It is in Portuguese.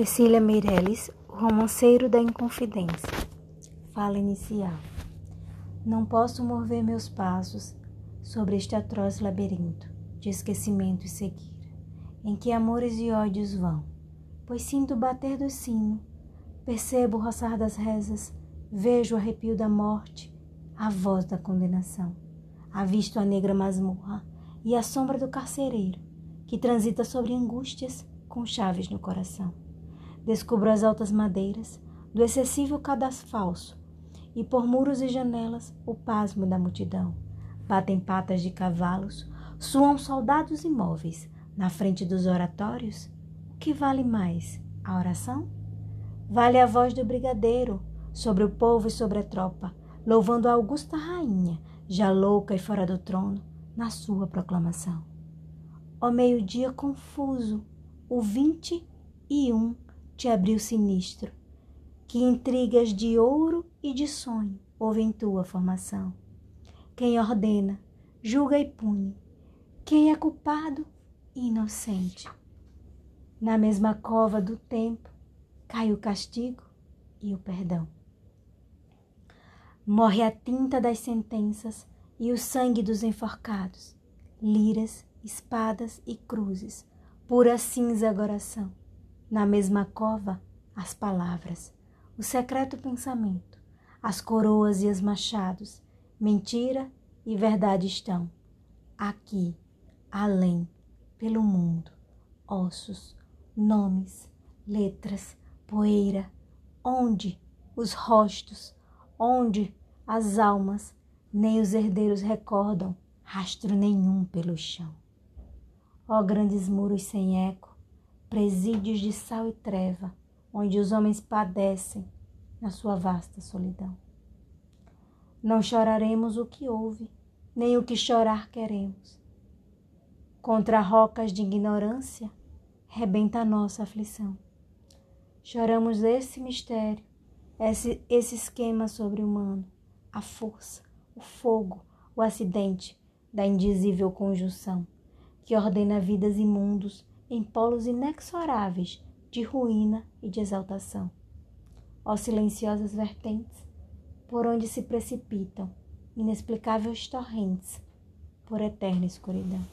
Cecília Meirelles, o romanceiro da Inconfidência. Fala inicial. Não posso mover meus passos sobre este atroz labirinto de esquecimento e cegueira, em que amores e ódios vão, pois sinto o bater do sino, percebo o roçar das rezas, vejo o arrepio da morte, a voz da condenação. Avisto a negra masmorra e a sombra do carcereiro, que transita sobre angústias com chaves no coração. Descubro as altas madeiras do excessivo cadastro falso, e por muros e janelas o pasmo da multidão. Batem patas de cavalos, suam soldados imóveis. Na frente dos oratórios, o que vale mais, a oração? Vale a voz do brigadeiro sobre o povo e sobre a tropa, louvando a augusta rainha, já louca e fora do trono, na sua proclamação. Ó meio-dia confuso, o vinte e um te abriu sinistro, que intrigas de ouro e de sonho houve em tua formação. Quem ordena, julga e pune, quem é culpado inocente. Na mesma cova do tempo cai o castigo e o perdão. Morre a tinta das sentenças e o sangue dos enforcados, liras, espadas e cruzes, pura cinza agora são na mesma cova, as palavras, o secreto pensamento, as coroas e os machados, mentira e verdade estão. Aqui, além, pelo mundo, ossos, nomes, letras, poeira, onde os rostos, onde as almas, nem os herdeiros recordam rastro nenhum pelo chão. Ó grandes muros sem eco, presídios de sal e treva, onde os homens padecem na sua vasta solidão. Não choraremos o que houve, nem o que chorar queremos. Contra rocas de ignorância, rebenta a nossa aflição. Choramos esse mistério, esse, esse esquema sobre-humano, a força, o fogo, o acidente da indizível conjunção, que ordena vidas imundos em polos inexoráveis de ruína e de exaltação. Ó silenciosas vertentes, por onde se precipitam inexplicáveis torrentes por eterna escuridão.